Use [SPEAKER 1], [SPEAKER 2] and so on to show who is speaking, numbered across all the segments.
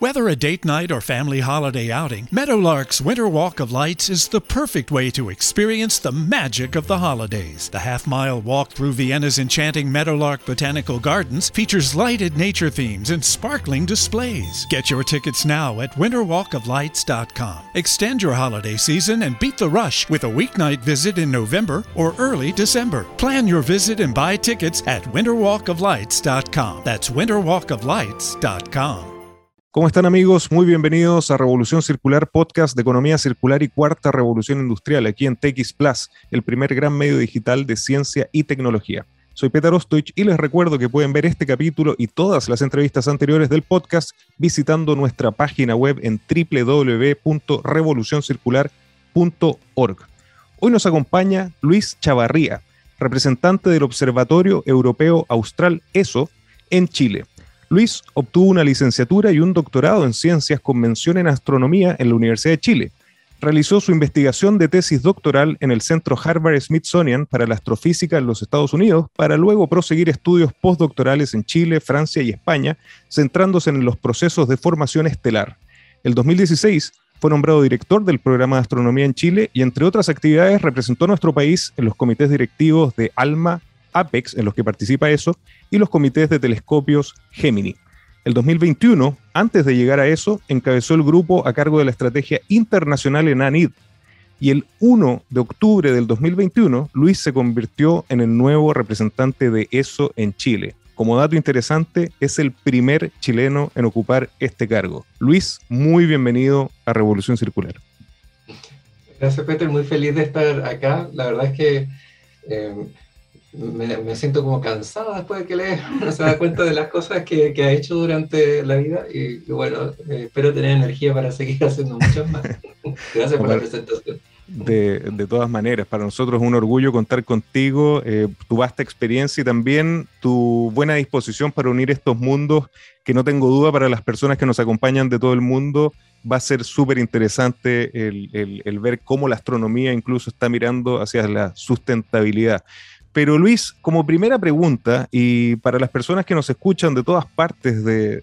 [SPEAKER 1] Whether a date night or family holiday outing, Meadowlark's Winter Walk of Lights is the perfect way to experience the magic of the holidays. The half mile walk through Vienna's enchanting Meadowlark Botanical Gardens features lighted nature themes and sparkling displays. Get your tickets now at winterwalkoflights.com. Extend your holiday season and beat the rush with a weeknight visit in November or early December. Plan your visit and buy tickets at winterwalkoflights.com. That's winterwalkoflights.com.
[SPEAKER 2] ¿Cómo están amigos? Muy bienvenidos a Revolución Circular, podcast de economía circular y cuarta revolución industrial, aquí en TX Plus, el primer gran medio digital de ciencia y tecnología. Soy Peter Ostoich y les recuerdo que pueden ver este capítulo y todas las entrevistas anteriores del podcast visitando nuestra página web en www.revolucioncircular.org. Hoy nos acompaña Luis Chavarría, representante del Observatorio Europeo Austral ESO en Chile. Luis obtuvo una licenciatura y un doctorado en ciencias con mención en astronomía en la Universidad de Chile. Realizó su investigación de tesis doctoral en el Centro Harvard Smithsonian para la Astrofísica en los Estados Unidos, para luego proseguir estudios postdoctorales en Chile, Francia y España, centrándose en los procesos de formación estelar. El 2016 fue nombrado director del programa de astronomía en Chile y, entre otras actividades, representó a nuestro país en los comités directivos de ALMA, APEX, en los que participa ESO, y los comités de telescopios Gemini. El 2021, antes de llegar a eso, encabezó el grupo a cargo de la estrategia internacional en ANID. Y el 1 de octubre del 2021, Luis se convirtió en el nuevo representante de ESO en Chile. Como dato interesante, es el primer chileno en ocupar este cargo. Luis, muy bienvenido a Revolución Circular.
[SPEAKER 3] Gracias, Peter. Muy feliz de estar acá. La verdad es que eh, me, siento como cansado después de que lee, uno se da cuenta de las cosas que, que ha hecho durante la vida y, bueno, eh, espero tener energía para seguir haciendo muchas más. Gracias por la presentación.
[SPEAKER 2] De, de, todas maneras, para nosotros es un orgullo contar contigo, eh, tu vasta experiencia y también tu buena disposición para unir estos mundos, que no tengo duda para las personas que nos acompañan de todo el mundo, va a ser súper interesante el, el, el ver cómo la astronomía incluso está mirando hacia la sustentabilidad. Pero Luis, como primera pregunta, y para las personas que nos escuchan de todas partes de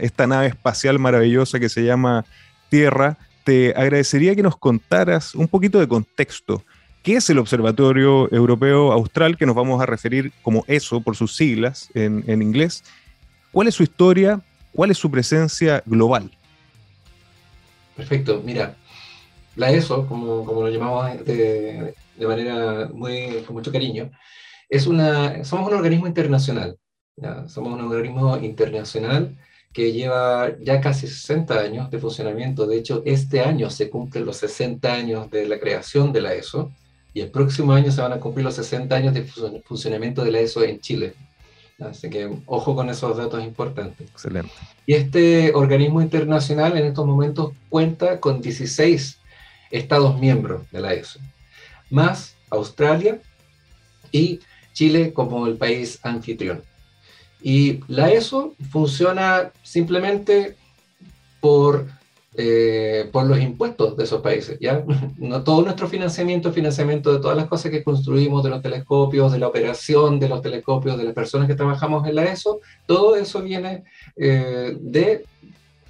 [SPEAKER 2] esta, nave espacial maravillosa que se llama Tierra, te agradecería que nos contaras un poquito de contexto. ¿Qué es el Observatorio Europeo Austral, que nos vamos a referir como ESO por sus siglas en, inglés? ¿Cuál es su historia? ¿Cuál es su presencia global?
[SPEAKER 3] Perfecto, mira, la ESO, como, como lo llamamos de, de manera muy, con mucho cariño, es una, somos un organismo internacional. Somos un organismo internacional que lleva ya casi 60 años de funcionamiento. De hecho, este año se cumplen los 60 años de la creación de la ESO y el próximo año se van a cumplir los 60 años de funcionamiento de la ESO en Chile. Así que ojo con esos datos importantes.
[SPEAKER 2] Excelente.
[SPEAKER 3] Y este organismo internacional en estos momentos cuenta con 16 Estados miembros de la ESO más Australia y Chile como el país anfitrión. Y la ESO funciona simplemente por, eh, por los impuestos de esos países. ¿ya? No, todo nuestro financiamiento, financiamiento de todas las cosas que construimos, de los telescopios, de la operación de los telescopios, de las personas que trabajamos en la ESO, todo eso viene eh, de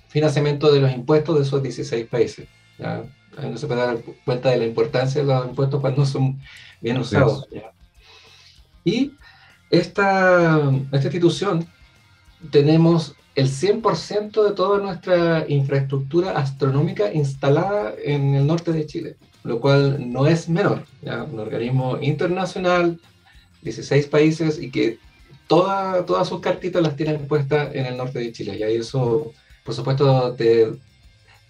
[SPEAKER 3] financiamiento de los impuestos de esos 16 países. ¿ya? No se puede dar cuenta de la importancia de los impuestos cuando son bien usados. Y esta, esta institución tenemos el 100% de toda nuestra infraestructura astronómica instalada en el norte de Chile, lo cual no es menor. Un organismo internacional, 16 países y que toda, todas sus cartitas las tienen puestas en el norte de Chile. Y eso, por supuesto, te,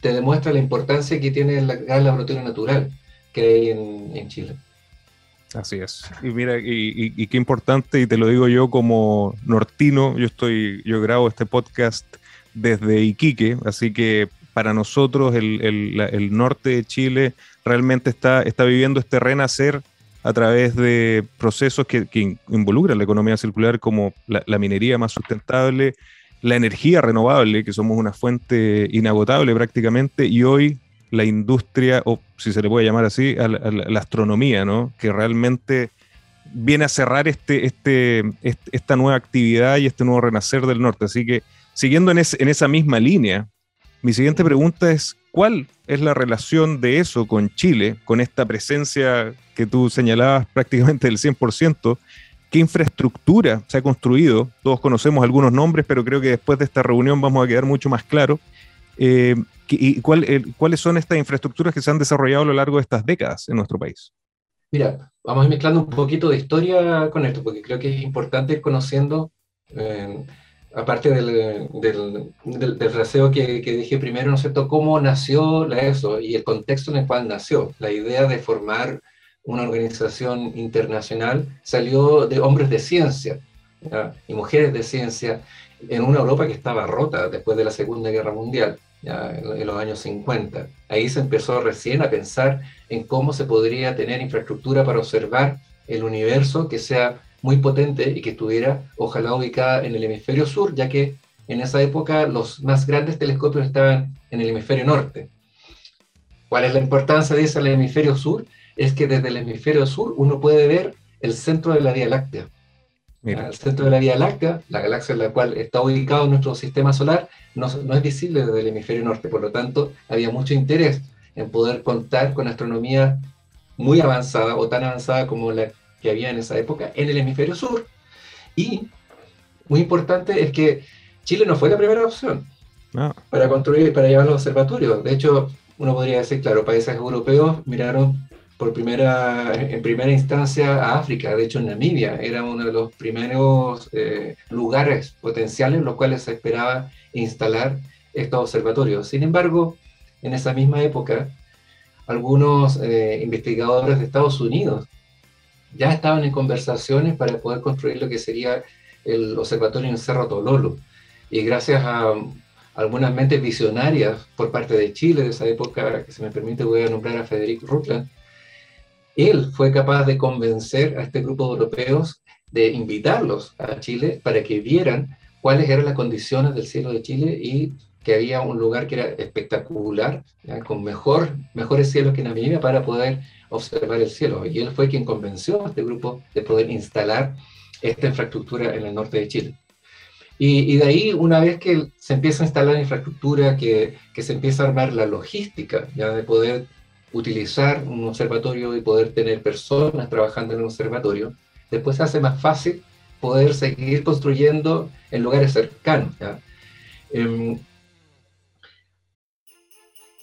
[SPEAKER 3] te demuestra la importancia que tiene el gran laboratorio natural que hay en, Chile.
[SPEAKER 2] Así es. Y mira, y, qué importante, y te lo digo yo como nortino, yo estoy, yo grabo este podcast desde Iquique, así que para nosotros el, norte de Chile realmente está, está viviendo este renacer a través de procesos que, involucran la economía circular como la, minería más sustentable, la energía renovable, que somos una fuente inagotable prácticamente, y hoy la industria, o si se le puede llamar así, la, astronomía, ¿no? que realmente viene a cerrar este, este, esta nueva actividad y este nuevo renacer del norte. Así que siguiendo en, en esa misma línea, mi siguiente pregunta es, ¿cuál es la relación de eso con Chile, con esta presencia que tú señalabas prácticamente del 100%? ¿Qué infraestructura se ha construido? Todos conocemos algunos nombres, pero creo que después de esta reunión vamos a quedar mucho más claros. Eh, ¿Y cuáles son estas infraestructuras que se han desarrollado a lo largo de estas décadas en nuestro país?
[SPEAKER 3] Mira, vamos a ir mezclando un poquito de historia con esto, porque creo que es importante ir conociendo eh, aparte del, del, raseo que, dije primero, ¿no es cierto?, cómo nació ESO y el contexto en el cual nació. La idea de formar una organización internacional salió de hombres de ciencia y mujeres de ciencia en una Europa que estaba rota después de la Segunda Guerra Mundial, en los años 50. Ahí se empezó recién a pensar en cómo se podría tener infraestructura para observar el universo que sea muy potente y que estuviera ojalá ubicada en el hemisferio sur, ya que en esa época los más grandes telescopios estaban en el hemisferio norte. ¿Cuál es la importancia de ese hemisferio sur? Es que desde el hemisferio sur uno puede ver el centro de la Vía Láctea. El centro de la Vía Láctea, la galaxia en la cual está ubicado nuestro sistema solar, no, no es visible desde el hemisferio norte. Por lo tanto, había mucho interés en poder contar con astronomía muy avanzada o tan avanzada como la que había en esa época en el hemisferio sur. Y muy importante es que Chile no fue la primera opción para construir, para llevar los observatorios. De hecho, uno podría decir, claro, países europeos miraron por primera, en primera instancia a África. De hecho, Namibia era uno de los primeros eh, lugares potenciales en los cuales se esperaba instalar estos observatorios. Sin embargo, en esa misma época, algunos eh, investigadores de Estados Unidos ya estaban en conversaciones para poder construir lo que sería el observatorio en Cerro Tololo. Y gracias a algunas mentes visionarias por parte de Chile de esa época, que se me permite, voy a nombrar a Federico Rutland, él fue capaz de convencer a este grupo de europeos de invitarlos a Chile para que vieran cuáles eran las condiciones del cielo de Chile y que había un lugar que era espectacular, con mejor, mejores cielos que Namibia para poder observar el cielo. Y él fue quien convenció a este grupo de poder instalar esta infraestructura en el norte de Chile. Y, de ahí, una vez que se empieza a instalar la infraestructura, que, que, se empieza a armar la logística, ya de poder utilizar un observatorio y poder tener personas trabajando en un observatorio, después se hace más fácil poder seguir construyendo en lugares cercanos. ¿ya?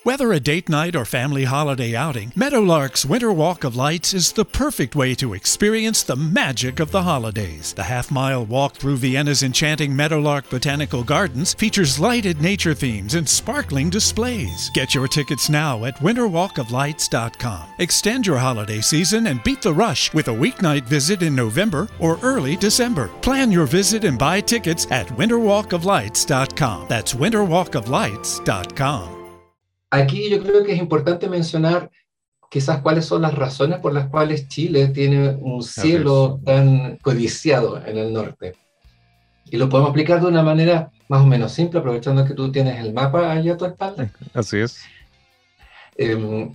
[SPEAKER 1] Whether a date night or family holiday outing, Meadowlark's Winter Walk of Lights is the perfect way to experience the magic of the holidays. The half mile walk through Vienna's enchanting Meadowlark Botanical Gardens features lighted nature themes and sparkling displays. Get your tickets now at winterwalkoflights.com. Extend your holiday season and beat the rush with a weeknight visit in November or early December. Plan your visit and buy tickets at winterwalkoflights.com. That's winterwalkoflights.com.
[SPEAKER 3] Aquí yo creo que es importante mencionar quizás cuáles son las razones por las cuales Chile tiene un cielo tan codiciado en el norte. Y lo podemos explicar de una manera más o menos simple, aprovechando que tú tienes el mapa allá a tu espalda.
[SPEAKER 2] Así es.
[SPEAKER 3] Em,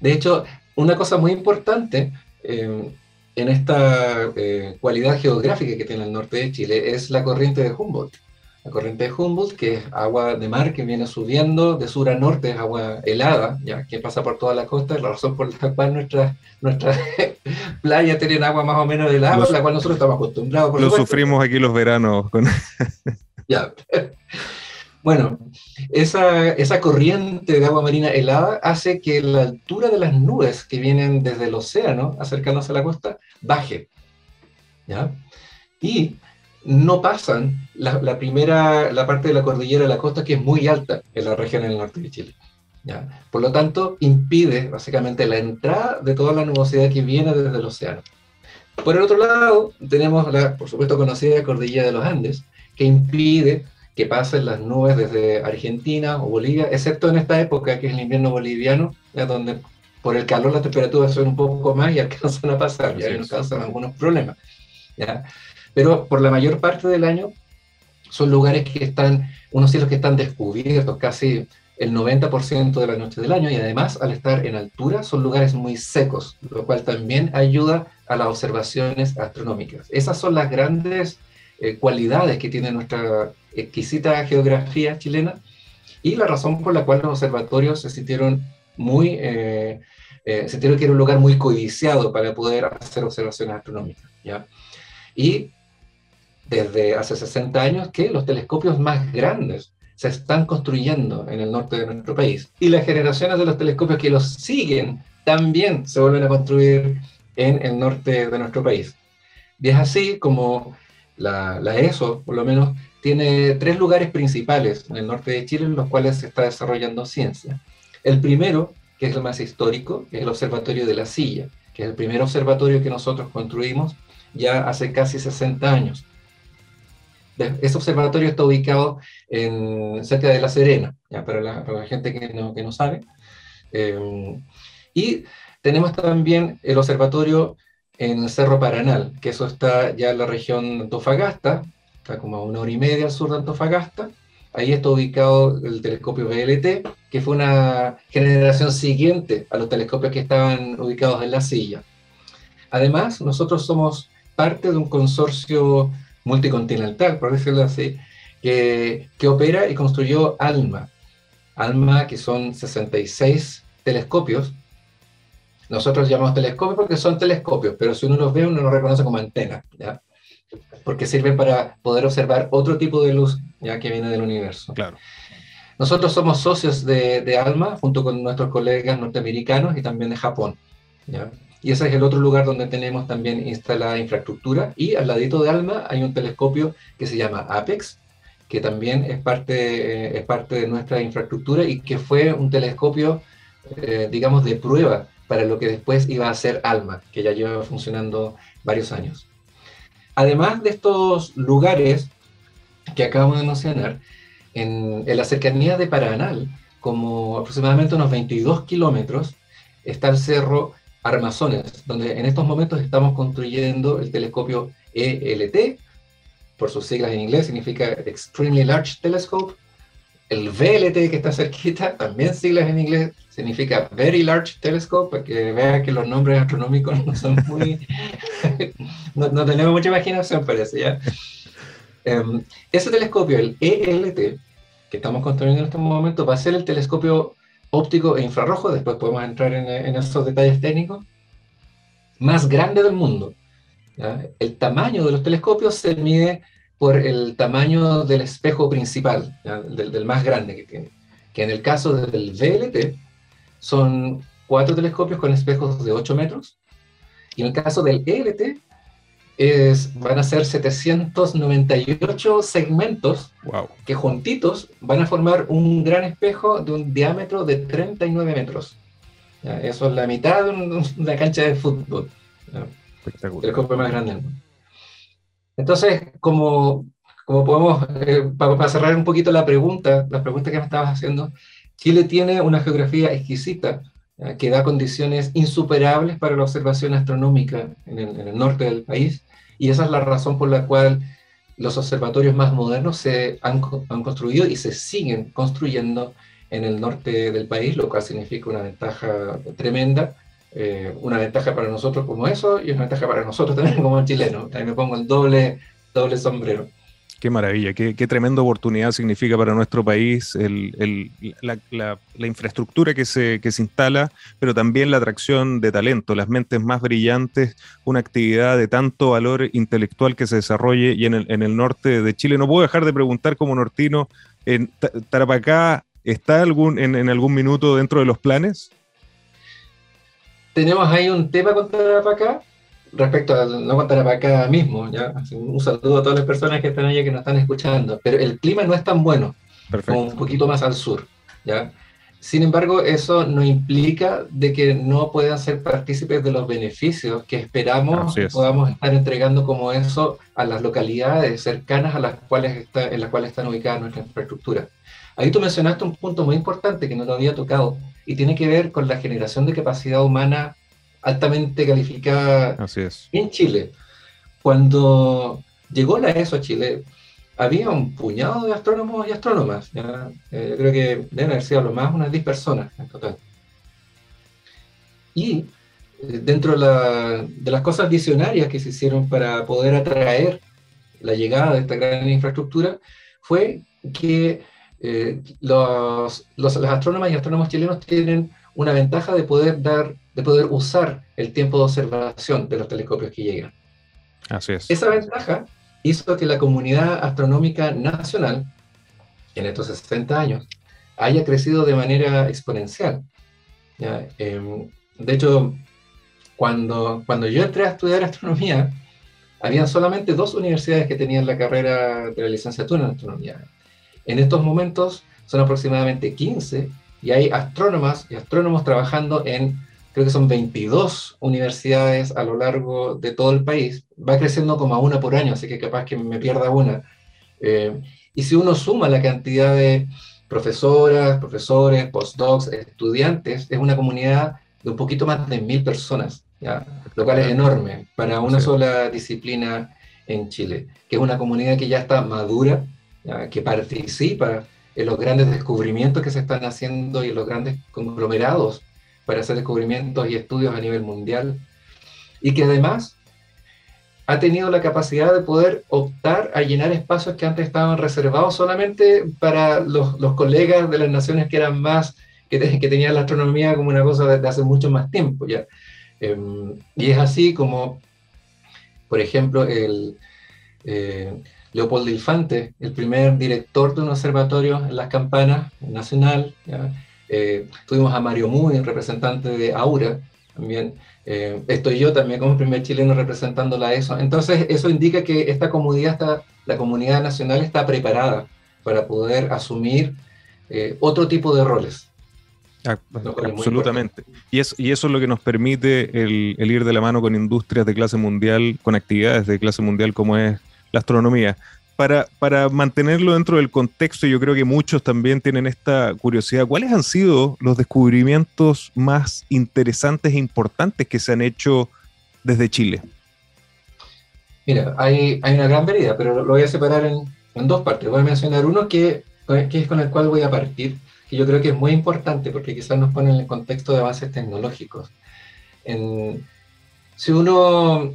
[SPEAKER 3] de hecho, una cosa muy importante em, en esta eh, cualidad geográfica que tiene el norte de Chile es la corriente de Humboldt. La corriente de Humboldt, que es agua de mar que viene subiendo de sur a norte, es agua helada, ya que pasa por toda la costa, la razón por la cual nuestras nuestra playas tienen agua más o menos helada, a la cual nosotros estamos acostumbrados.
[SPEAKER 2] lo sufrimos aquí los veranos. Con...
[SPEAKER 3] ya. Bueno, esa, esa corriente de agua marina helada hace que la altura de las nubes que vienen desde el océano acercándose a la costa baje. ¿ya? Y no pasan la, primera, la parte de la cordillera de la costa que es muy alta en la región del norte de Chile. ¿ya? Por lo tanto, impide básicamente la entrada de toda la nubosidad que viene desde el océano. Por el otro lado, tenemos la, por supuesto, conocida cordillera de los Andes, que impide que pasen las nubes desde Argentina o Bolivia, excepto en esta época que es el invierno boliviano, ya donde por el calor las temperaturas son un poco más y alcanzan a pasar, ya nos causan algunos problemas. ¿ya? Pero por la mayor parte del año son lugares que están, unos cielos que están descubiertos casi el 90% de la noche del año y además al estar en altura son lugares muy secos, lo cual también ayuda a las observaciones astronómicas. Esas son las grandes eh, cualidades que tiene nuestra exquisita geografía chilena y la razón por la cual los observatorios se sintieron muy, eh, eh, sintieron que era un lugar muy codiciado para poder hacer observaciones astronómicas. ¿ya? Y desde hace 60 años que los telescopios más grandes se están construyendo en el norte de nuestro país. Y las generaciones de los telescopios que los siguen también se vuelven a construir en el norte de nuestro país. Y es así como la, la ESO, por lo menos, tiene tres lugares principales en el norte de Chile en los cuales se está desarrollando ciencia. El primero, que es el más histórico, es el Observatorio de la Silla, que es el primer observatorio que nosotros construimos ya hace casi 60 años. Ese observatorio está ubicado en, cerca de La Serena, ya para, la, gente que no, que no sabe. Eh, y tenemos también el observatorio en Cerro Paranal, que eso está ya en la región de Antofagasta, está como a una hora y media al sur de Antofagasta. Ahí está ubicado el telescopio VLT, que fue una generación siguiente a los telescopios que estaban ubicados en la silla. Además, nosotros somos parte de un consorcio multicontinental, por decirlo así, que, que opera y construyó ALMA. ALMA, que son 66 telescopios. Nosotros llamamos telescopios porque son telescopios, pero si uno los ve, uno los reconoce como antenas, ¿ya? porque sirven para poder observar otro tipo de luz ya que viene del universo.
[SPEAKER 2] Claro.
[SPEAKER 3] Nosotros somos socios de, de, ALMA junto con nuestros colegas norteamericanos y también de Japón. ¿ya? Y ese es el otro lugar donde tenemos también instalada infraestructura. Y al ladito de ALMA hay un telescopio que se llama APEX, que también es parte, eh, es parte de nuestra infraestructura y que fue un telescopio, eh, digamos, de prueba para lo que después iba a ser ALMA, que ya lleva funcionando varios años. Además de estos lugares que acabamos de mencionar, en, en la cercanía de Paranal, como aproximadamente unos 22 kilómetros, está el cerro Armazones, donde en estos momentos estamos construyendo el telescopio ELT, por sus siglas en inglés, significa Extremely Large Telescope. El VLT que está cerquita, también siglas en inglés, significa Very Large Telescope, para que vean que los nombres astronómicos no son muy... no, tenemos mucha imaginación, parece, ¿ya? Um, ese telescopio, el ELT, que estamos construyendo en este momento, va a ser el telescopio óptico e infrarrojo, después podemos entrar en, en esos detalles técnicos, más grande del mundo. El tamaño de los telescopios se mide por el tamaño del espejo principal, del, del, más grande que tiene. Que en el caso del VLT son cuatro telescopios con espejos de 8 metros, y en el caso del ELT es, van a ser 798 segmentos que juntitos van a formar un gran espejo de un diámetro de 39 metros. Eso es la mitad de una cancha de fútbol. El telescopio más grande. Entonces, como, como podemos, eh, para, para, cerrar un poquito la pregunta, la pregunta que me estabas haciendo, Chile tiene una geografía exquisita que da condiciones insuperables para la observación astronómica en el, norte del país, y esa es la razón por la cual los observatorios más modernos se han, han construido y se siguen construyendo en el norte del país, lo cual significa una ventaja tremenda, eh, una ventaja para nosotros como eso y una ventaja para nosotros también como chilenos. Ahí me pongo el doble, doble sombrero.
[SPEAKER 2] Qué maravilla, qué, tremenda oportunidad significa para nuestro país la, infraestructura que se, que se instala, pero también la atracción de talento, las mentes más brillantes, una actividad de tanto valor intelectual que se desarrolle y en el, en el norte de Chile. No puedo dejar de preguntar como nortino, ¿en Tarapacá está algún, en, en algún minuto dentro de los planes?
[SPEAKER 3] Tenemos ahí un tema con Tarapacá, respecto a no contar para acá mismo, ¿ya? un saludo a todas las personas que están allá que nos están escuchando, pero el clima no es tan bueno, Perfecto. un poquito más al sur, ¿ya? sin embargo, eso no implica de que no puedan ser partícipes de los beneficios que esperamos podamos estar entregando como eso a las localidades cercanas a las cuales está, en las cuales están ubicadas nuestra infraestructura. Ahí tú mencionaste un punto muy importante que no lo había tocado y tiene que ver con la generación de capacidad humana altamente calificada en Chile. Cuando llegó la ESO a Chile, había un puñado de astrónomos y astrónomas. Eh, yo creo que deben haber sido lo más unas 10 personas en total. Y eh, dentro de, las cosas visionarias que se hicieron para poder atraer la llegada de esta gran infraestructura fue que eh, los, los, astrónomas y astrónomos chilenos tienen una ventaja de poder dar, de poder usar el tiempo de observación de los telescopios que llegan.
[SPEAKER 2] Así es.
[SPEAKER 3] Esa ventaja hizo que la comunidad astronómica nacional, en estos 60 años, haya crecido de manera exponencial. Em, de hecho, cuando, cuando yo entré a estudiar astronomía, habían solamente dos universidades que tenían la carrera de la licenciatura en astronomía. En estos momentos son aproximadamente 15 y hay astrónomas y astrónomos trabajando en creo que son 22 universidades a lo largo de todo el país, va creciendo como a una por año, así que capaz que me pierda una. Eh, y si uno suma la cantidad de profesoras, profesores, postdocs, estudiantes, es una comunidad de un poquito más de mil personas, ¿ya? lo cual es enorme para una sola disciplina en Chile, que es una comunidad que ya está madura, que participa en los grandes descubrimientos que se están haciendo y en los grandes conglomerados para hacer descubrimientos y estudios a nivel mundial, y que además ha tenido la capacidad de poder optar a llenar espacios que antes estaban reservados solamente para los, colegas de las naciones que eran más, que, que, tenían la astronomía como una cosa de, hace mucho más tiempo ya. Em, y es así como, por ejemplo, el eh, Leopoldo Infante, el primer director de un observatorio en las campanas nacional. Eh, tuvimos a Mario Muy, representante de Aura, también. Eh, estoy yo también como primer chileno representando la ESO. Entonces, eso indica que esta comunidad, está, la comunidad nacional está preparada para poder asumir eh, otro tipo de roles.
[SPEAKER 2] Ah, absolutamente. Y, es, y eso es lo que nos permite el, el, ir de la mano con industrias de clase mundial, con actividades de clase mundial como es la astronomía para, mantenerlo dentro del contexto, yo creo que muchos también tienen esta curiosidad. ¿Cuáles han sido los descubrimientos más interesantes e importantes que se han hecho desde Chile?
[SPEAKER 3] Mira, hay, una gran variedad, pero lo, voy a separar en, dos partes. Voy a mencionar uno que, que, es con el cual voy a partir, que yo creo que es muy importante porque quizás nos pone en el contexto de avances tecnológicos. si uno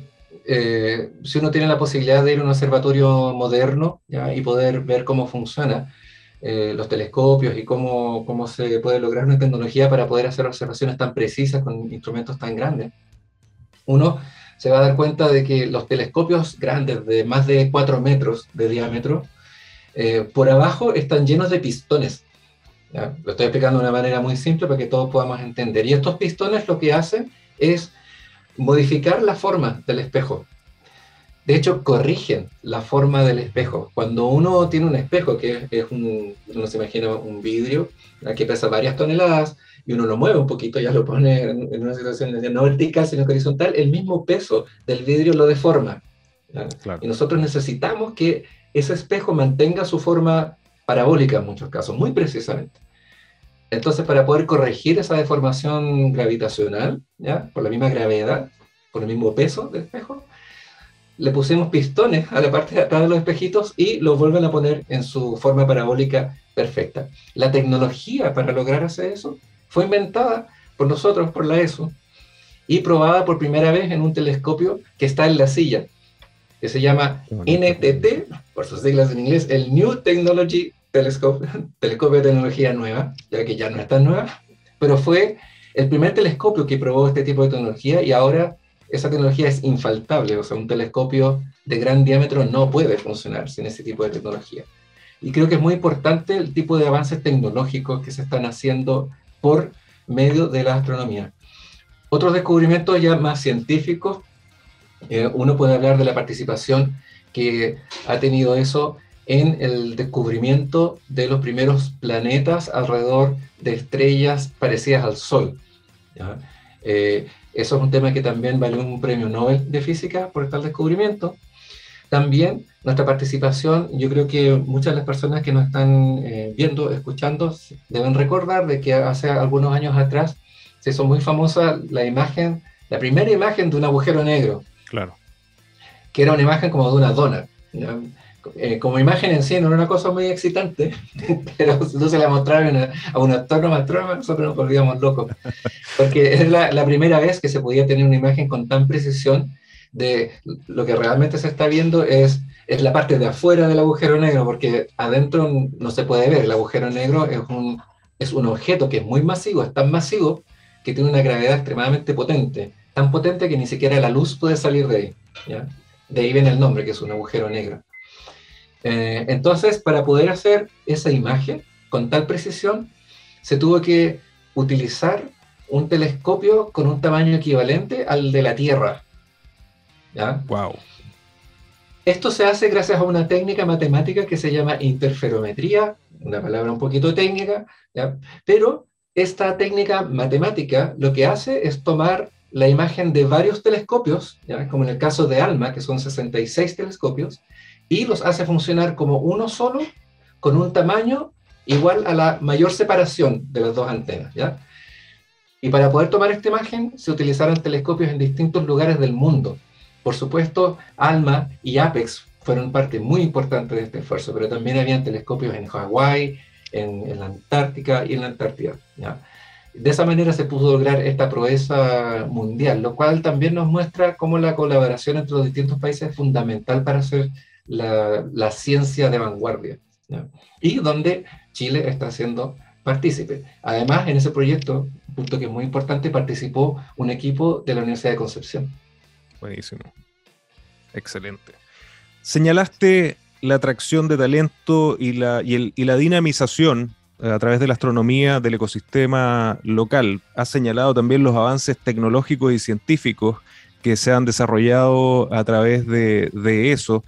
[SPEAKER 3] eh, si uno tiene la posibilidad de ir a un observatorio moderno y poder ver cómo funciona eh, los telescopios y cómo, cómo se puede lograr una tecnología para poder hacer observaciones tan precisas con instrumentos tan grandes, uno se va a dar cuenta de que los telescopios grandes de más de 4 metros de diámetro, eh, por abajo están llenos de pistones. Lo estoy explicando de una manera muy simple para que todos podamos entender. Y estos pistones lo que hacen es modificar la forma del espejo. De hecho, corrigen la forma del espejo. Cuando uno tiene un espejo, que es un, uno se imagina un vidrio, que pesa varias toneladas, y uno lo mueve un poquito, ya lo pone en, una situación no vertical, sino horizontal, el mismo peso del vidrio lo deforma. Y nosotros necesitamos que ese espejo mantenga su forma parabólica en muchos casos, muy precisamente. Entonces, para poder corregir esa deformación gravitacional, ¿ya? por la misma gravedad, por el mismo peso del espejo, le pusimos pistones a la parte de atrás de los espejitos y los vuelven a poner en su forma parabólica perfecta. La tecnología para lograr hacer eso fue inventada por nosotros, por la ESO, y probada por primera vez en un telescopio que está en la silla, que se llama NTT, por sus siglas en inglés, el New Technology telescopio, telescopio de tecnología nueva, ya que ya no es tan nueva, pero fue el primer telescopio que probó este tipo de tecnología y ahora esa tecnología es infaltable, o sea, un telescopio de gran diámetro no puede funcionar sin ese tipo de tecnología. Y creo que es muy importante el tipo de avances tecnológicos que se están haciendo por medio de la astronomía. Otros descubrimientos ya más científicos, eh, uno puede hablar de la participación que ha tenido eso en el descubrimiento de los primeros planetas alrededor de estrellas parecidas al Sol. Eh, eso es un tema que también valió un premio Nobel de Física por tal descubrimiento. También nuestra participación, yo creo que muchas de las personas que nos están eh, viendo, escuchando, deben recordar de que hace algunos años atrás se hizo muy famosa la imagen, la primera imagen de un agujero negro.
[SPEAKER 2] Claro.
[SPEAKER 3] Que era una imagen como de una dona. Eh, como imagen en sí no era una cosa muy excitante, pero no se la mostraron a un actor o astrónomo, nosotros nos volvíamos locos. Porque es la, la primera vez que se podía tener una imagen con tan precisión de lo que realmente se está viendo es, es la parte de afuera del agujero negro, porque adentro no se puede ver. El agujero negro es un, es un objeto que es muy masivo, es tan masivo que tiene una gravedad extremadamente potente, tan potente que ni siquiera la luz puede salir de ahí. ¿ya? De ahí viene el nombre, que es un agujero negro. Eh, entonces, para poder hacer esa imagen con tal precisión, se tuvo que utilizar un telescopio con un tamaño equivalente al de la Tierra.
[SPEAKER 2] Wow.
[SPEAKER 3] Esto se hace gracias a una técnica matemática que se llama interferometría, una palabra un poquito técnica, pero esta técnica matemática lo que hace es tomar la imagen de varios telescopios, como en el caso de ALMA, que son 66 telescopios, y los hace funcionar como uno solo, con un tamaño igual a la mayor separación de las dos antenas. ¿ya? Y para poder tomar esta imagen se utilizaron telescopios en distintos lugares del mundo. Por supuesto, ALMA y APEX fueron parte muy importante de este esfuerzo, pero también habían telescopios en Hawái, en, la Antártica y en la Antártida. De esa manera se pudo lograr esta proeza mundial, lo cual también nos muestra cómo la colaboración entre los distintos países es fundamental para hacer la, ciencia de vanguardia. Y donde Chile está siendo partícipe. Además, en ese proyecto, punto que es muy importante, participó un equipo de la Universidad de Concepción.
[SPEAKER 2] Buenísimo. Excelente. Señalaste la atracción de talento y la, dinamización eh, a través de la astronomía del ecosistema local. Has señalado también los avances tecnológicos y científicos que se han desarrollado a través de eso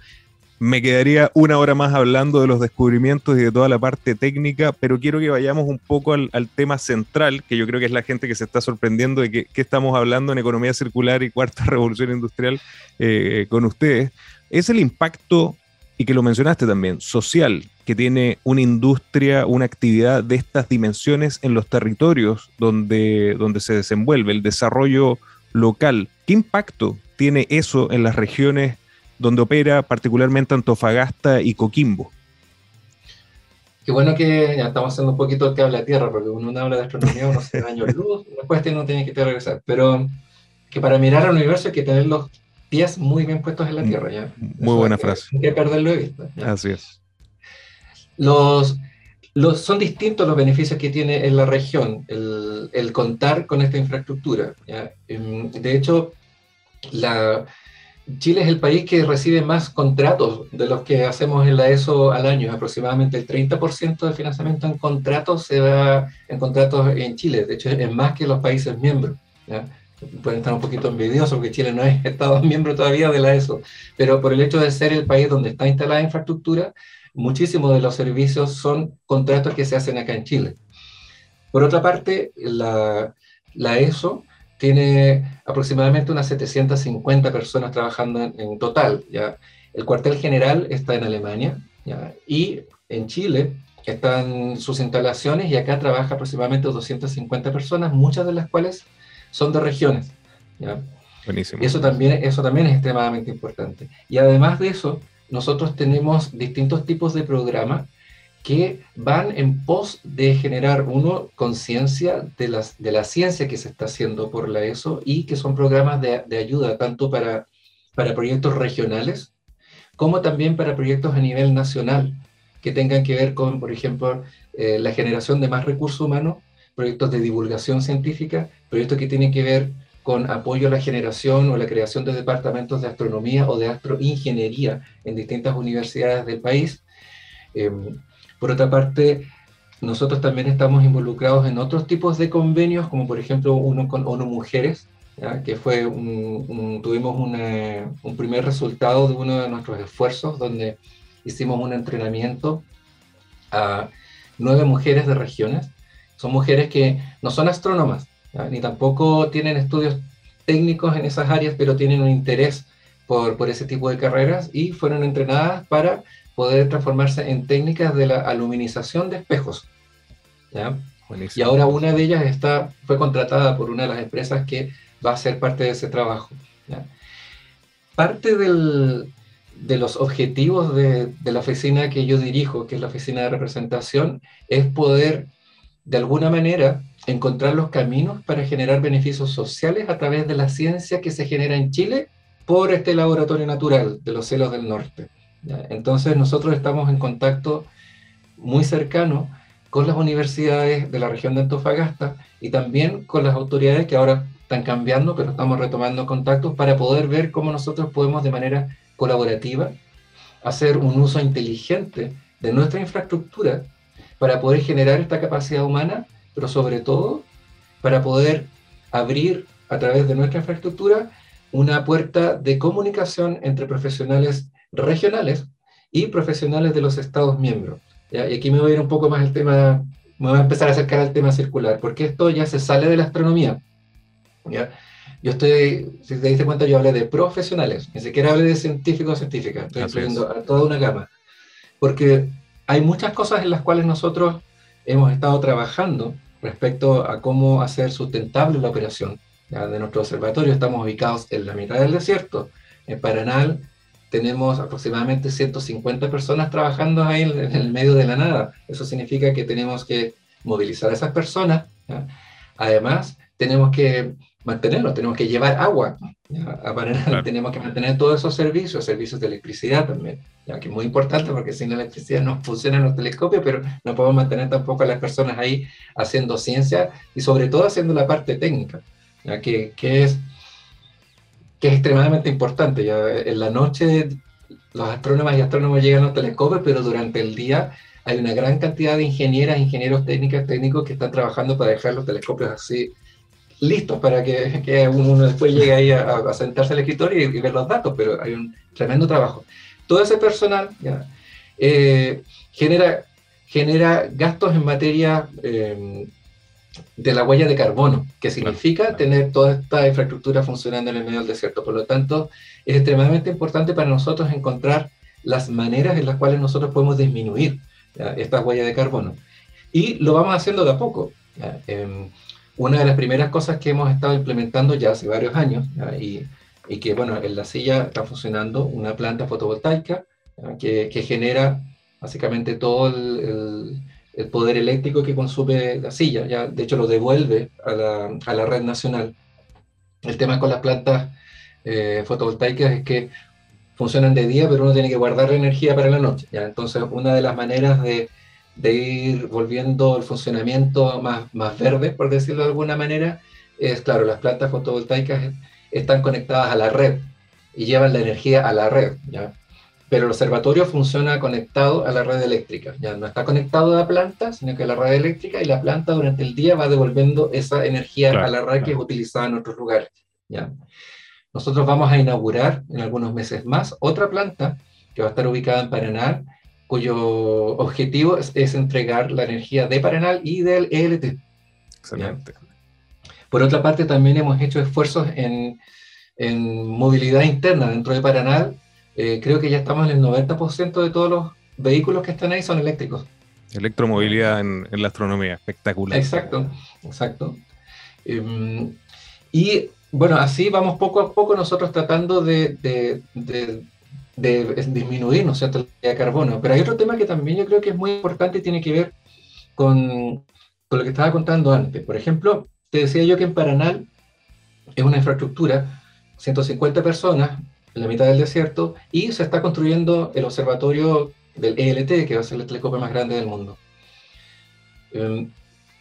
[SPEAKER 2] me quedaría una hora más hablando de los descubrimientos y de toda la parte técnica, pero quiero que vayamos un poco al, tema central, que yo creo que es la gente que se está sorprendiendo de que, estamos hablando en economía circular y cuarta revolución industrial eh, con ustedes. Es el impacto, y que lo mencionaste también, social, que tiene una industria, una actividad de estas dimensiones en los territorios donde, donde se desenvuelve, el desarrollo local. ¿Qué impacto tiene eso en las regiones donde opera particularmente Antofagasta y Coquimbo.
[SPEAKER 3] Qué bueno que ya estamos haciendo un poquito el que habla Tierra, porque uno habla de astronomía unos años luz, después no tiene que regresar. Pero que para mirar al universo hay que tener los pies muy bien puestos en la Tierra. ¿ya?
[SPEAKER 2] Muy buena frase.
[SPEAKER 3] Hay que perderlo de vista.
[SPEAKER 2] Así es.
[SPEAKER 3] Los, los, son distintos los beneficios que tiene en la región el, el contar con esta infraestructura. ¿ya? Em, de hecho, la, Chile es el país que recibe más contratos de los que hacemos en la ESO al año. Aproximadamente el 30% del financiamiento en contratos se da en contratos en Chile. De hecho, es más que los países miembros. Pueden estar un poquito envidiosos porque Chile no es Estado miembro todavía de la ESO. Pero por el hecho de ser el país donde está instalada la infraestructura, muchísimos de los servicios son contratos que se hacen acá en Chile. Por otra parte, la, la ESO tiene aproximadamente unas 750 personas trabajando en, total. ¿ya? El cuartel general está en Alemania ¿ya? y en Chile están sus instalaciones y acá trabaja aproximadamente 250 personas, muchas de las cuales son de regiones. ¿ya?
[SPEAKER 2] Buenísimo.
[SPEAKER 3] Y eso también, eso también es extremadamente importante. Y además de eso, nosotros tenemos distintos tipos de programas que van en pos de generar, uno, conciencia de, de la ciencia que se está haciendo por la ESO y que son programas de, de ayuda tanto para, para proyectos regionales como también para proyectos a nivel nacional que tengan que ver con, por ejemplo, eh, la generación de más recursos humanos, proyectos de divulgación científica, proyectos que tienen que ver con apoyo a la generación o la creación de departamentos de astronomía o de astroingeniería en distintas universidades del país. Em, por otra parte, nosotros también estamos involucrados en otros tipos de convenios, como por ejemplo uno con ONU Mujeres, que fue un, tuvimos un primer resultado de uno de nuestros esfuerzos, donde hicimos un entrenamiento a nueve mujeres de regiones. Son mujeres que no son astrónomas, ni tampoco tienen estudios técnicos en esas áreas, pero tienen un interés por, por ese tipo de carreras y fueron entrenadas para poder transformarse en técnicas de la aluminización de espejos. ¿ya? Y ahora una de ellas está, fue contratada por una de las empresas que va a ser parte de ese trabajo. Parte del, de los objetivos de, de, la oficina que yo dirijo, que es la oficina de representación, es poder, de alguna manera, encontrar los caminos para generar beneficios sociales a través de la ciencia que se genera en Chile por este laboratorio natural de los celos del norte. Entonces nosotros estamos en contacto muy cercano con las universidades de la región de Antofagasta y también con las autoridades que ahora están cambiando, pero estamos retomando contactos para poder ver cómo nosotros podemos de manera colaborativa hacer un uso inteligente de nuestra infraestructura para poder generar esta capacidad humana, pero sobre todo para poder abrir a través de nuestra infraestructura una puerta de comunicación entre profesionales regionales y profesionales de los Estados miembros. Y aquí me voy a ir un poco más al tema, me voy a empezar a acercar al tema circular, porque esto ya se sale de la astronomía. ¿ya? Yo estoy, si te diste cuenta, yo hablé de profesionales, ni siquiera hablé de científicos o científicas, estoy incluyendo a toda una gama. Porque hay muchas cosas en las cuales nosotros hemos estado trabajando respecto a cómo hacer sustentable la operación de nuestro observatorio. Estamos ubicados en la mitad del desierto, en Paranal, tenemos aproximadamente 150 personas trabajando ahí en, el medio de la nada. Eso significa que tenemos que movilizar a esas personas. Además, tenemos que mantenerlos, tenemos que llevar agua. Tenemos que mantener todos esos servicios, servicios de electricidad también, ¿ya? que es muy importante porque sin electricidad no funcionan los telescopios, pero no podemos mantener tampoco a las personas ahí haciendo ciencia y sobre todo haciendo la parte técnica, ¿ya? Que, que es que es extremadamente importante. Ya en la noche los astrónomos y astrónomos llegan a los telescopios, pero durante el día hay una gran cantidad de ingenieras, ingenieros técnicos, técnicos que están trabajando para dejar los telescopios así listos para que, que uno después llegue ahí a, sentarse al escritorio y, ver los datos, pero hay un tremendo trabajo. Todo ese personal eh, genera, genera gastos en materia eh, de la huella de carbono, que significa tener toda esta infraestructura funcionando en el medio del desierto. Por lo tanto, es extremadamente importante para nosotros encontrar las maneras en las cuales nosotros podemos disminuir esta huella de carbono. Y lo vamos haciendo de a poco. Em, una de las primeras cosas que hemos estado implementando ya hace varios años, y, y, que, bueno, en la silla está funcionando una planta fotovoltaica que, que, genera básicamente todo el el poder eléctrico que consume la silla, ya de hecho lo devuelve a la, a la red nacional. El tema con las plantas eh, fotovoltaicas es que funcionan de día, pero uno tiene que guardar la energía para la noche. ¿ya? Entonces, una de las maneras de, de, ir volviendo el funcionamiento más, más verde, por decirlo de alguna manera, es, claro, las plantas fotovoltaicas están conectadas a la red y llevan la energía a la red. ¿ya? Pero el observatorio funciona conectado a la red eléctrica. Ya no está conectado a la planta, sino que a la red eléctrica y la planta durante el día va devolviendo esa energía a la red que es utilizada en otros lugares. ¿ya? Nosotros vamos a inaugurar en algunos meses más otra planta que va a estar ubicada en Paranal, cuyo objetivo es, entregar la energía de Paranal y del ELT. Excelente. Por otra parte, también hemos hecho esfuerzos en, en movilidad interna dentro de Paranal eh, creo que ya estamos en el 90% de todos los vehículos que están ahí son eléctricos.
[SPEAKER 2] Electromovilidad en, la astronomía, espectacular.
[SPEAKER 3] Exacto, exacto. Em, y bueno, así vamos poco a poco nosotros tratando de, de, de, disminuir ¿no cierto? carbono. Pero hay otro tema que también yo creo que es muy importante y tiene que ver con, con lo que estaba contando antes. Por ejemplo, te decía yo que en Paranal es una infraestructura, 150 personas, en la mitad del desierto, y se está construyendo el observatorio del ELT, que va a ser el telescopio más grande del mundo. Em,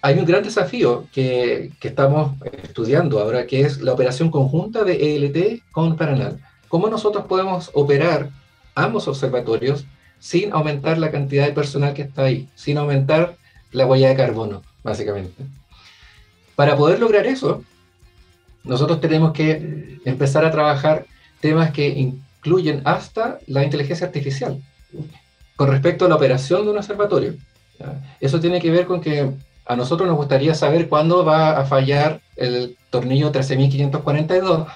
[SPEAKER 3] hay un gran desafío que, que, estamos estudiando ahora, que es la operación conjunta de ELT con Paranal. ¿Cómo nosotros podemos operar ambos observatorios sin aumentar la cantidad de personal que está ahí, sin aumentar la huella de carbono, básicamente? Para poder lograr eso, nosotros tenemos que empezar a trabajar temas que incluyen hasta la inteligencia artificial. con respecto a la operación de un observatorio. Eso tiene que ver con que a nosotros nos gustaría saber cuándo va a fallar el tornillo 13.542.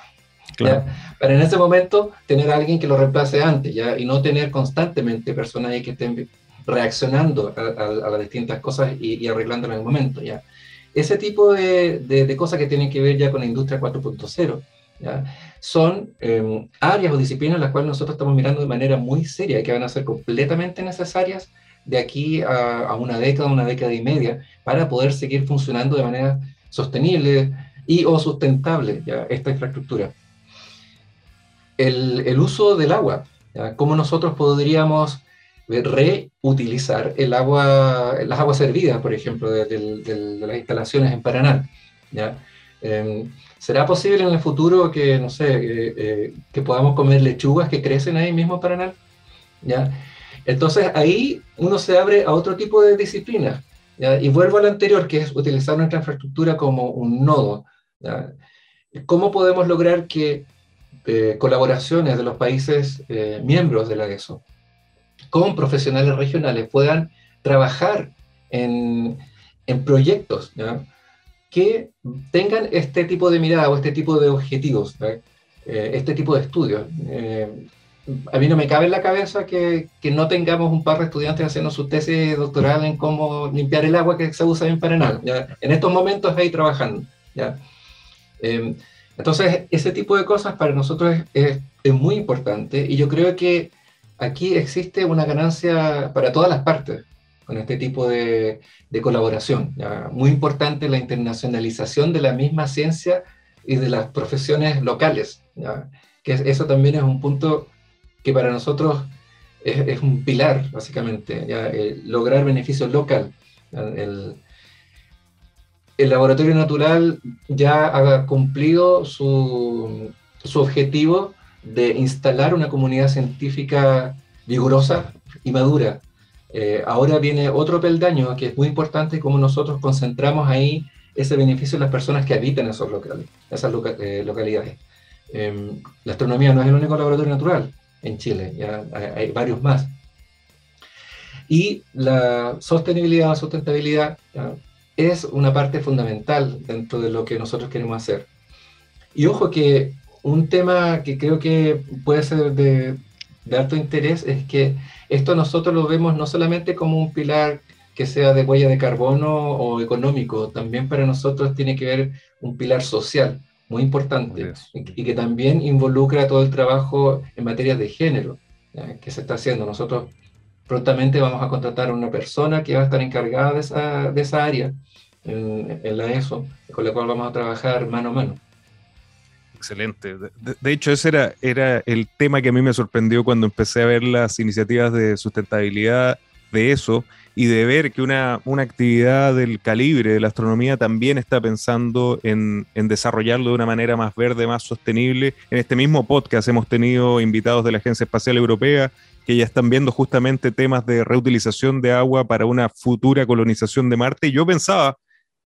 [SPEAKER 3] Claro. Para en ese momento tener a alguien que lo reemplace antes ¿ya? y no tener constantemente personas ahí que estén reaccionando a, las distintas cosas y, y arreglándolo en el momento. ¿ya? Ese tipo de, de, cosas que tienen que ver ya con la industria 4.0 son em, áreas o disciplinas las cuales nosotros estamos mirando de manera muy seria y que van a ser completamente necesarias de aquí a, una década, una década y media, para poder seguir funcionando de manera sostenible y o sustentable esta infraestructura. El, el uso del agua, ¿ya? cómo nosotros podríamos reutilizar el agua, las aguas servidas, por ejemplo, de, las instalaciones en Paraná. Em, ¿Será posible en el futuro que, no sé, eh, que podamos comer lechugas que crecen ahí mismo en Paraná? ¿ya? Entonces ahí uno se abre a otro tipo de disciplina. Y vuelvo al anterior, que es utilizar nuestra infraestructura como un nodo. ¿Cómo podemos lograr que eh, colaboraciones de los países eh, miembros de la ESO con profesionales regionales puedan trabajar en, en proyectos que tengan este tipo de mirada o este tipo de objetivos, eh, este tipo de estudios a mí no me cabe en la cabeza que, que, no tengamos un par de estudiantes haciendo su tesis doctoral en cómo limpiar el agua que se usa en Paraná. ¿ya? En estos momentos ahí trabajando. ¿ya? Em, entonces, ese tipo de cosas para nosotros es, es, muy importante y yo creo que aquí existe una ganancia para todas las partes con este tipo de, colaboración. Muy importante la internacionalización de la misma ciencia y de las profesiones locales. Que eso también es un punto que para nosotros es, un pilar, básicamente, ¿ya? lograr beneficio local. El, el, laboratorio natural ya ha cumplido su, su objetivo de instalar una comunidad científica vigorosa y madura. Eh, ahora viene otro peldaño que es muy importante, como nosotros concentramos ahí ese beneficio en las personas que habitan esos locales, esas eh, localidades. Em, la astronomía no es el único laboratorio natural en Chile, ya hay varios más. Y la sostenibilidad, la sustentabilidad es una parte fundamental dentro de lo que nosotros queremos hacer. Y ojo que un tema que creo que puede ser de, de alto interés es que esto nosotros lo vemos no solamente como un pilar que sea de huella de carbono o económico, también para nosotros tiene que ver un pilar social muy importante y que también involucra todo el trabajo en materias de género que se está haciendo. Nosotros prontamente vamos a contratar a una persona que va a estar encargada de esa, de esa área en, en, la ESO, con la cual vamos a trabajar mano a mano.
[SPEAKER 2] Excelente. De, hecho, ese era, era el tema que a mí me sorprendió cuando empecé a ver las iniciativas de sustentabilidad de eso y de ver que una, una actividad del calibre de la astronomía también está pensando en, en, desarrollarlo de una manera más verde, más sostenible. En este mismo podcast hemos tenido invitados de la Agencia Espacial Europea que ya están viendo justamente temas de reutilización de agua para una futura colonización de Marte. Yo pensaba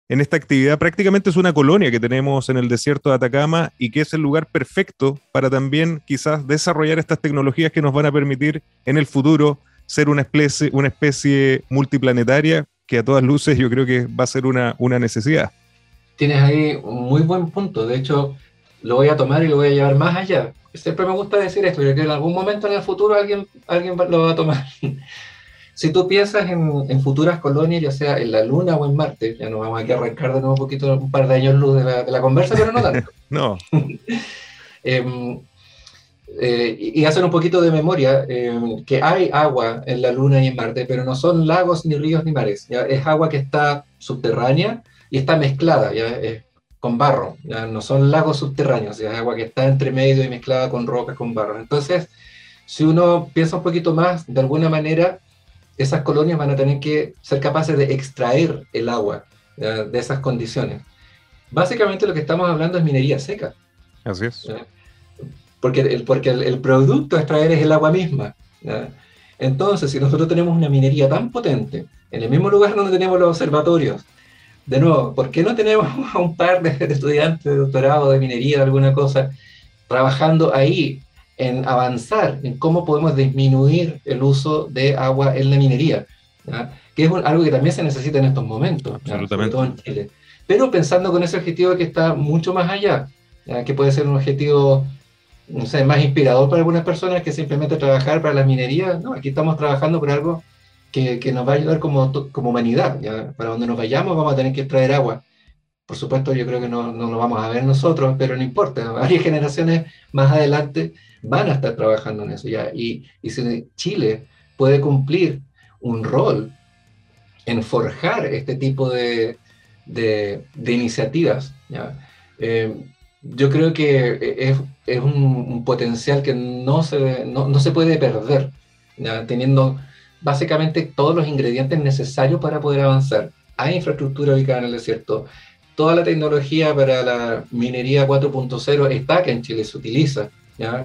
[SPEAKER 2] en esta actividad, prácticamente es una colonia que tenemos en el desierto de Atacama y que es el lugar perfecto para también quizás desarrollar estas tecnologías que nos van a permitir en el futuro ser una especie, multiplanetaria que a todas luces yo creo que va a ser una, una necesidad.
[SPEAKER 3] Tienes ahí un muy buen punto. De hecho, lo voy a tomar y lo voy a llevar más allá. Siempre me gusta decir esto, porque en algún momento en el futuro alguien, alguien lo va a tomar. si tú piensas en, en, futuras colonias, ya sea en la Luna o en Marte, ya nos vamos a arrancar de nuevo un poquito, un par de años luz de la, de la conversa, pero no tanto.
[SPEAKER 2] no.
[SPEAKER 3] eh, eh, y hacer un poquito de memoria, eh, que hay agua en la Luna y en Marte, pero no son lagos, ni ríos, ni mares. ¿ya? Es agua que está subterránea y está mezclada ¿ya? con barro. ¿ya? No son lagos subterráneos, es agua que está entre medio y mezclada con rocas, con barro. Entonces, si uno piensa un poquito más, de alguna manera, esas colonias van a tener que ser capaces de extraer el agua de esas condiciones. Básicamente lo que estamos hablando es minería seca.
[SPEAKER 2] Así es
[SPEAKER 3] porque el, porque el, producto a extraer es el agua misma. Entonces, si nosotros tenemos una minería tan potente, en el mismo lugar donde tenemos los observatorios, de nuevo, ¿por qué no tenemos un par de, estudiantes de doctorado de minería, de alguna cosa, trabajando ahí en avanzar en cómo podemos disminuir el uso de agua en la minería, que es algo que también se necesita en estos momentos, sobre todo en Chile. Pero pensando con ese objetivo que está mucho más allá, que puede ser un objetivo no sé, más inspirador para algunas personas que simplemente trabajar para la minería. No, aquí estamos trabajando por algo que, que nos va a ayudar como, como humanidad. ¿ya? Para donde nos vayamos vamos a tener que extraer agua. Por supuesto, yo creo que no, no lo vamos a ver nosotros, pero no importa. Varias generaciones más adelante van a estar trabajando en eso. ¿ya? Y, y si Chile puede cumplir un rol en forjar este tipo de, de, de iniciativas, ¿ya? Eh, yo creo que es, es un, potencial que no se, no, no se puede perder, teniendo básicamente todos los ingredientes necesarios para poder avanzar. Hay infraestructura ubicada en el desierto, toda la tecnología para la minería 4.0 está que en Chile se utiliza. ¿ya?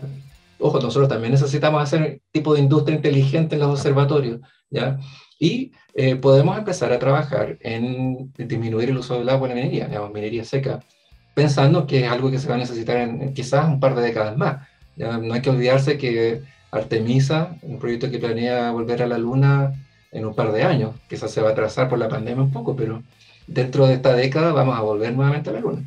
[SPEAKER 3] Ojo, nosotros también necesitamos hacer tipo de industria inteligente en los observatorios. ¿ya? Y eh, podemos empezar a trabajar en disminuir el uso del agua en la minería, digamos, minería seca pensando que es algo que se va a necesitar en, quizás un par de décadas más. no hay que olvidarse que Artemisa, un proyecto que planea volver a la Luna en un par de años, quizás se va a atrasar por la pandemia un poco, pero dentro de esta década vamos a volver nuevamente a la Luna.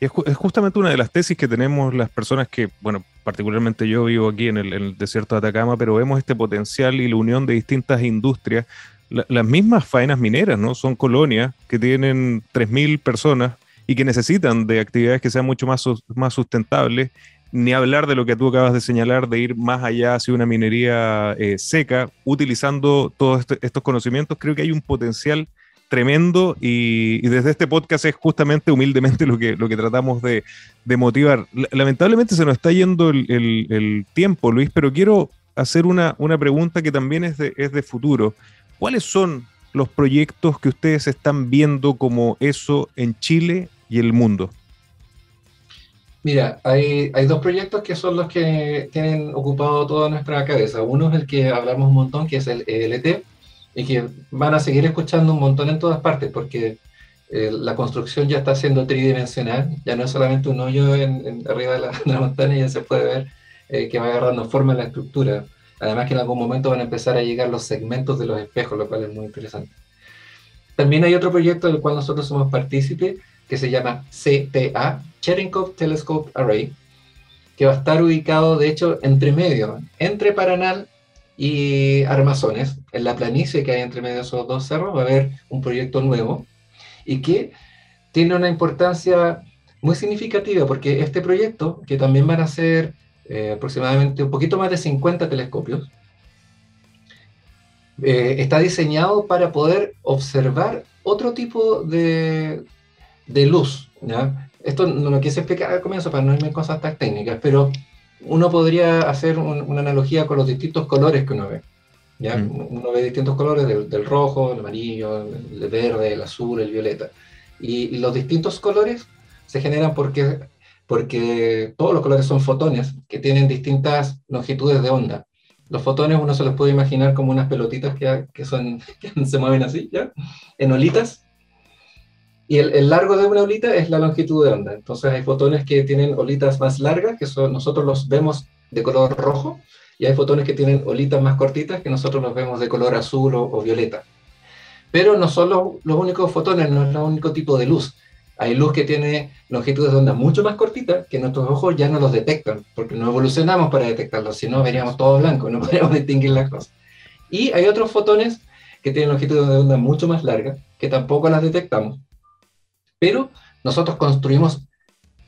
[SPEAKER 2] Es, justamente una de las tesis que tenemos las personas que, bueno, particularmente yo vivo aquí en el, desierto de Atacama, pero vemos este potencial y la unión de distintas industrias. las mismas faenas mineras, ¿no? Son colonias que tienen 3.000 personas y que necesitan de actividades que sean mucho más, más sustentables, ni hablar de lo que tú acabas de señalar, de ir más allá hacia una minería eh, seca, utilizando todos este, estos conocimientos, creo que hay un potencial tremendo y, desde este podcast es justamente humildemente lo que, lo que tratamos de, motivar. Lamentablemente se nos está yendo el, tiempo, Luis, pero quiero hacer una, una pregunta que también es de, es de futuro. ¿Cuáles son los proyectos que ustedes están viendo como eso en Chile y el mundo?
[SPEAKER 3] Mira, hay, hay, dos proyectos que son los que tienen ocupado toda nuestra cabeza. Uno es el que hablamos un montón, que es el ELT, y que van a seguir escuchando un montón en todas partes, porque eh, la construcción ya está siendo tridimensional, ya no es solamente un hoyo en, arriba de la, montaña, ya se puede ver eh, que va agarrando forma en la estructura. Además que en algún momento van a empezar a llegar los segmentos de los espejos, lo cual es muy interesante. También hay otro proyecto del cual nosotros somos partícipes, que se llama CTA, Cherenkov Telescope Array, que va a estar ubicado, de hecho, entre medio, entre Paranal y Armazones, en la planicie que hay entre medio de esos dos cerros, va a haber un proyecto nuevo y que tiene una importancia muy significativa porque este proyecto, que también van a ser eh, aproximadamente un poquito más de 50 telescopios, eh, está diseñado para poder observar otro tipo de, de luz. Esto no lo quise explicar al comienzo para no irme cosas tan técnicas, pero uno podría hacer una analogía con los distintos colores que uno ve. ¿ya? Mm. Uno ve distintos colores del, rojo, el amarillo, el verde, el azul, el violeta. Y, los distintos colores se generan porque, porque todos los colores son fotones que tienen distintas longitudes de onda. Los fotones uno se los puede imaginar como unas pelotitas que, que, son, que se mueven así, ¿ya? En olitas, y el, largo de una olita es la longitud de onda. Entonces hay fotones que tienen olitas más largas, que son, nosotros los vemos de color rojo, y hay fotones que tienen olitas más cortitas, que nosotros los vemos de color azul o, violeta. Pero no son los, los, únicos fotones, no es el único tipo de luz. Hay luz que tiene longitudes de onda mucho más cortitas, que nuestros ojos ya no los detectan, porque no evolucionamos para detectarlos, si no veríamos todo blanco, no podríamos distinguir las cosas. Y hay otros fotones que tienen longitudes de onda mucho más largas, que tampoco las detectamos, pero nosotros construimos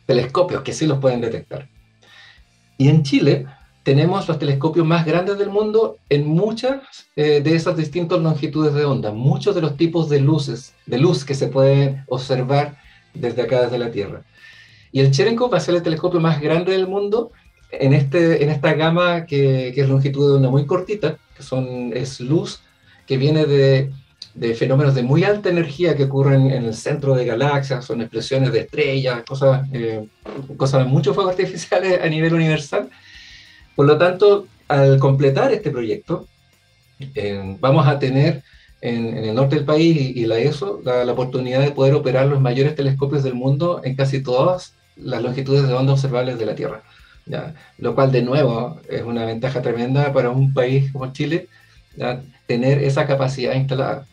[SPEAKER 3] telescopios que sí los pueden detectar. Y en Chile tenemos los telescopios más grandes del mundo en muchas eh, de esas distintas longitudes de onda, muchos de los tipos de luces, de luz que se pueden observar desde acá, desde la Tierra. Y el Cherenkov va a ser el telescopio más grande del mundo en, este, en esta gama que, que es longitud de onda muy cortita, que son, es luz que viene de de fenómenos de muy alta energía que ocurren en el centro de galaxias, son explosiones de estrellas, cosas, eh, cosas mucho fuego artificiales a nivel universal. Por lo tanto, al completar este proyecto, eh, vamos a tener en, el norte del país y, la ESO la, la, oportunidad de poder operar los mayores telescopios del mundo en casi todas las longitudes de onda observables de la Tierra. lo cual de nuevo es una ventaja tremenda para un país como Chile, tener esa capacidad instalada.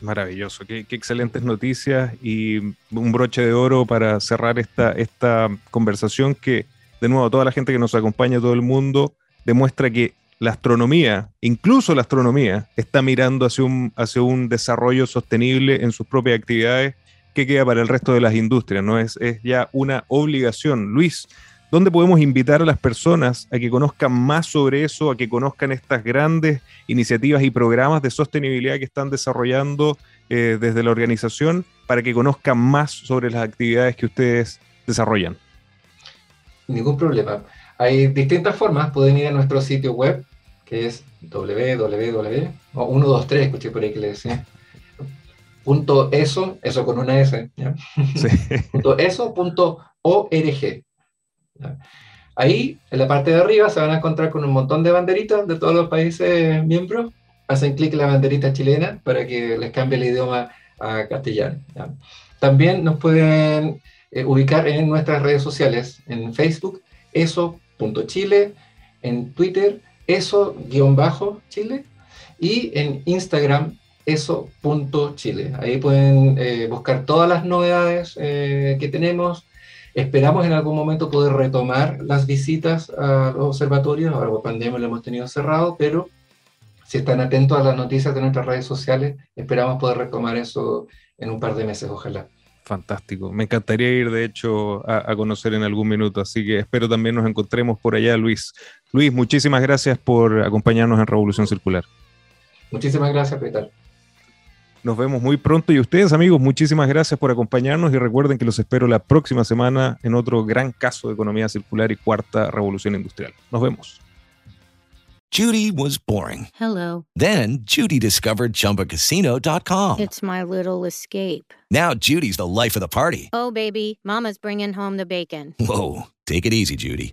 [SPEAKER 2] Maravilloso, qué, excelentes noticias y un broche de oro para cerrar esta, esta conversación que, de nuevo, toda la gente que nos acompaña, todo el mundo, demuestra que la astronomía, incluso la astronomía, está mirando hacia un, hacia un desarrollo sostenible en sus propias actividades que queda para el resto de las industrias, ¿no? Es, es ya una obligación. Luis, ¿Dónde podemos invitar a las personas a que conozcan más sobre eso, a que conozcan estas grandes iniciativas y programas de sostenibilidad que están desarrollando eh, desde la organización para que conozcan más sobre las actividades que ustedes desarrollan?
[SPEAKER 3] Ningún problema. Hay distintas formas. Pueden ir a nuestro sitio web, que es www, o 123, escuché por ahí que le decía, punto eso, eso con una S, ¿ya? Sí. punto eso, punto org. Ahí, en la parte de arriba, se van a encontrar con un montón de banderitas de todos los países miembros. Hacen clic en la banderita chilena para que les cambie el idioma a castellano. También nos pueden eh, ubicar en nuestras redes sociales, en Facebook, eso.chile, en Twitter, eso-chile, y en Instagram, eso.chile. Ahí pueden eh, buscar todas las novedades eh, que tenemos, Esperamos en algún momento poder retomar las visitas a los observatorios, ahora por pandemia lo hemos tenido cerrado, pero si están atentos a las noticias de nuestras redes sociales, esperamos poder retomar eso en un par de meses, ojalá.
[SPEAKER 2] Fantástico. Me encantaría ir, de hecho, a, conocer en algún minuto, así que espero también nos encontremos por allá, Luis. Luis, muchísimas gracias por acompañarnos en Revolución Circular.
[SPEAKER 3] Muchísimas gracias, Peter.
[SPEAKER 2] Nos vemos muy pronto y ustedes amigos, muchísimas gracias por acompañarnos y recuerden que los espero la próxima semana en otro gran caso de economía circular y cuarta revolución industrial. Nos vemos.
[SPEAKER 4] Judy was boring.
[SPEAKER 5] Hello.
[SPEAKER 4] Then Judy discovered chumbacasino.com.
[SPEAKER 5] It's my little escape.
[SPEAKER 4] Now Judy's the life of the party.
[SPEAKER 5] Oh baby, mama's bringing home the bacon.
[SPEAKER 4] Whoa, take it easy Judy.